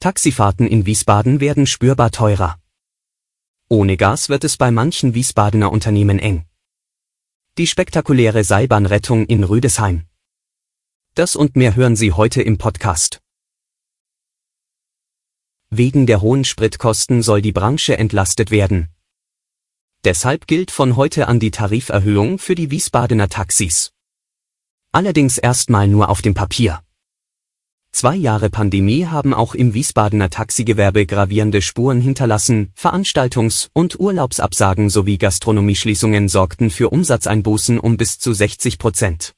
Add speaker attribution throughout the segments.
Speaker 1: Taxifahrten in Wiesbaden werden spürbar teurer. Ohne Gas wird es bei manchen Wiesbadener Unternehmen eng. Die spektakuläre Seilbahnrettung in Rüdesheim. Das und mehr hören Sie heute im Podcast. Wegen der hohen Spritkosten soll die Branche entlastet werden. Deshalb gilt von heute an die Tariferhöhung für die Wiesbadener Taxis. Allerdings erstmal nur auf dem Papier. Zwei Jahre Pandemie haben auch im Wiesbadener Taxigewerbe gravierende Spuren hinterlassen, Veranstaltungs- und Urlaubsabsagen sowie Gastronomieschließungen sorgten für Umsatzeinbußen um bis zu 60 Prozent.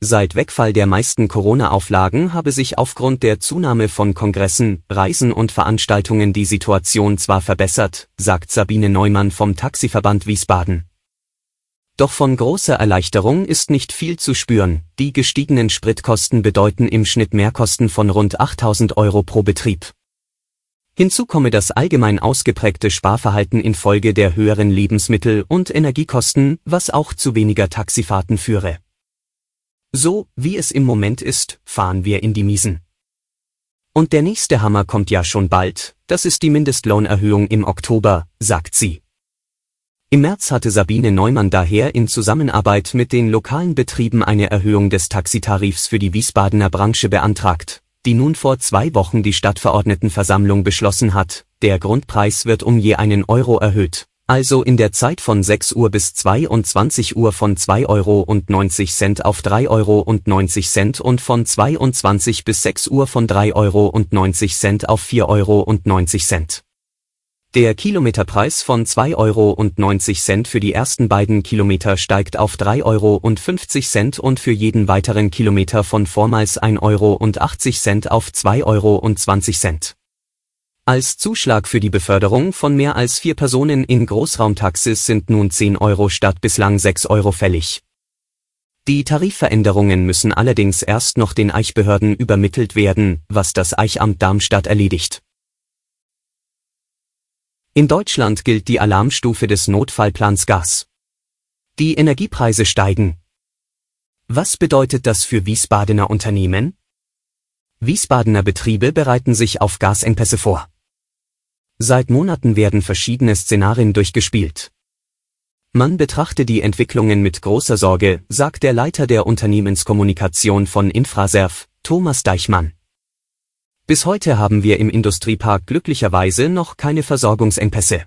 Speaker 1: Seit Wegfall der meisten Corona-Auflagen habe sich aufgrund der Zunahme von Kongressen, Reisen und Veranstaltungen die Situation zwar verbessert, sagt Sabine Neumann vom Taxiverband Wiesbaden. Doch von großer Erleichterung ist nicht viel zu spüren. Die gestiegenen Spritkosten bedeuten im Schnitt Mehrkosten von rund 8000 Euro pro Betrieb. Hinzu komme das allgemein ausgeprägte Sparverhalten infolge der höheren Lebensmittel- und Energiekosten, was auch zu weniger Taxifahrten führe. So, wie es im Moment ist, fahren wir in die Miesen. Und der nächste Hammer kommt ja schon bald, das ist die Mindestlohnerhöhung im Oktober, sagt sie. Im März hatte Sabine Neumann daher in Zusammenarbeit mit den lokalen Betrieben eine Erhöhung des Taxitarifs für die Wiesbadener Branche beantragt, die nun vor zwei Wochen die Stadtverordnetenversammlung beschlossen hat. Der Grundpreis wird um je einen Euro erhöht, also in der Zeit von 6 Uhr bis 22 Uhr von 2,90 Euro auf 3,90 Euro und von 22 bis 6 Uhr von 3,90 Euro auf 4,90 Euro. Der Kilometerpreis von 2,90 Euro für die ersten beiden Kilometer steigt auf 3,50 Euro und für jeden weiteren Kilometer von vormals 1,80 Euro auf 2,20 Euro. Als Zuschlag für die Beförderung von mehr als vier Personen in Großraumtaxis sind nun 10 Euro statt bislang 6 Euro fällig. Die Tarifveränderungen müssen allerdings erst noch den Eichbehörden übermittelt werden, was das Eichamt Darmstadt erledigt. In Deutschland gilt die Alarmstufe des Notfallplans Gas. Die Energiepreise steigen. Was bedeutet das für Wiesbadener Unternehmen? Wiesbadener Betriebe bereiten sich auf Gasengpässe vor. Seit Monaten werden verschiedene Szenarien durchgespielt. Man betrachte die Entwicklungen mit großer Sorge, sagt der Leiter der Unternehmenskommunikation von Infraserv, Thomas Deichmann. Bis heute haben wir im Industriepark glücklicherweise noch keine Versorgungsengpässe.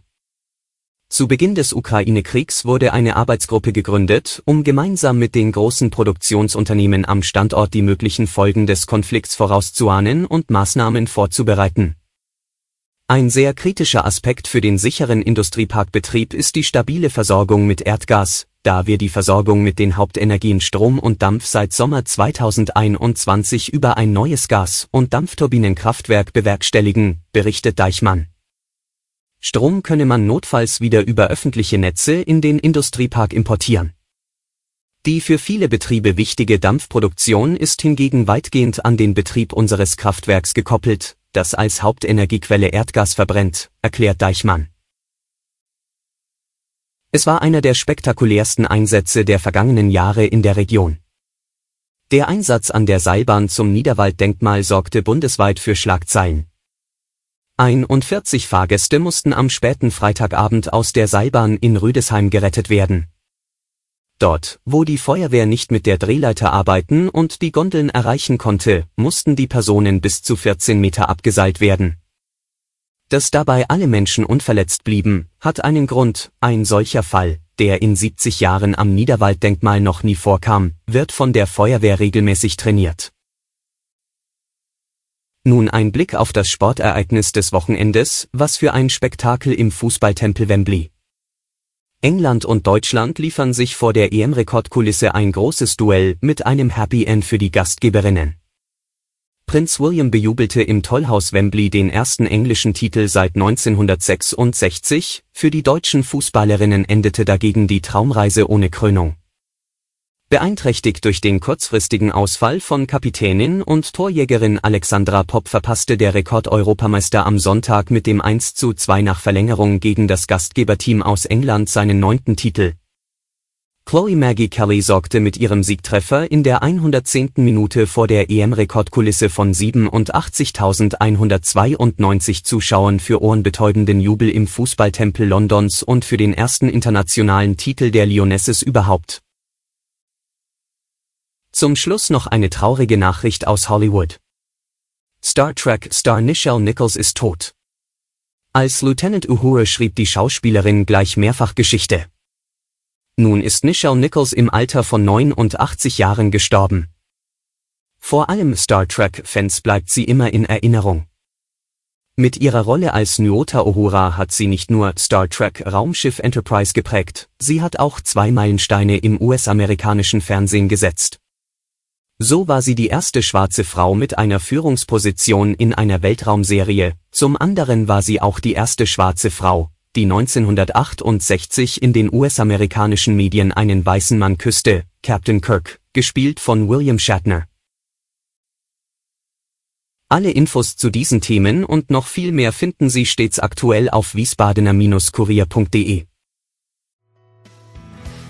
Speaker 1: Zu Beginn des Ukraine-Kriegs wurde eine Arbeitsgruppe gegründet, um gemeinsam mit den großen Produktionsunternehmen am Standort die möglichen Folgen des Konflikts vorauszuahnen und Maßnahmen vorzubereiten. Ein sehr kritischer Aspekt für den sicheren Industrieparkbetrieb ist die stabile Versorgung mit Erdgas, da wir die Versorgung mit den Hauptenergien Strom und Dampf seit Sommer 2021 über ein neues Gas- und Dampfturbinenkraftwerk bewerkstelligen, berichtet Deichmann. Strom könne man notfalls wieder über öffentliche Netze in den Industriepark importieren. Die für viele Betriebe wichtige Dampfproduktion ist hingegen weitgehend an den Betrieb unseres Kraftwerks gekoppelt, das als Hauptenergiequelle Erdgas verbrennt, erklärt Deichmann. Es war einer der spektakulärsten Einsätze der vergangenen Jahre in der Region. Der Einsatz an der Seilbahn zum Niederwalddenkmal sorgte bundesweit für Schlagzeilen. 41 Fahrgäste mussten am späten Freitagabend aus der Seilbahn in Rüdesheim gerettet werden. Dort, wo die Feuerwehr nicht mit der Drehleiter arbeiten und die Gondeln erreichen konnte, mussten die Personen bis zu 14 Meter abgeseilt werden. Dass dabei alle Menschen unverletzt blieben, hat einen Grund, ein solcher Fall, der in 70 Jahren am Niederwalddenkmal noch nie vorkam, wird von der Feuerwehr regelmäßig trainiert. Nun ein Blick auf das Sportereignis des Wochenendes, was für ein Spektakel im Fußballtempel Wembley. England und Deutschland liefern sich vor der EM-Rekordkulisse ein großes Duell mit einem Happy End für die Gastgeberinnen. Prinz William bejubelte im Tollhaus Wembley den ersten englischen Titel seit 1966, für die deutschen Fußballerinnen endete dagegen die Traumreise ohne Krönung. Beeinträchtigt durch den kurzfristigen Ausfall von Kapitänin und Torjägerin Alexandra Popp verpasste der Rekordeuropameister am Sonntag mit dem 1:2 nach Verlängerung gegen das Gastgeberteam aus England seinen neunten Titel Chloe Maggie Kelly sorgte mit ihrem Siegtreffer in der 110. Minute vor der EM-Rekordkulisse von 87.192 Zuschauern für ohrenbetäubenden Jubel im Fußballtempel Londons und für den ersten internationalen Titel der Lionesses überhaupt. Zum Schluss noch eine traurige Nachricht aus Hollywood. Star Trek-Star Nichelle Nichols ist tot. Als Lieutenant Uhura schrieb die Schauspielerin gleich mehrfach Geschichte. Nun ist Nichelle Nichols im Alter von 89 Jahren gestorben. Vor allem Star Trek-Fans bleibt sie immer in Erinnerung. Mit ihrer Rolle als Nyota Uhura hat sie nicht nur Star Trek Raumschiff Enterprise geprägt, sie hat auch zwei Meilensteine im US-amerikanischen Fernsehen gesetzt. So war sie die erste schwarze Frau mit einer Führungsposition in einer Weltraumserie, zum anderen war sie auch die erste schwarze Frau, die 1968 in den US-amerikanischen Medien einen weißen Mann küsste, Captain Kirk, gespielt von William Shatner. Alle Infos zu diesen Themen und noch viel mehr finden Sie stets aktuell auf wiesbadener-kurier.de.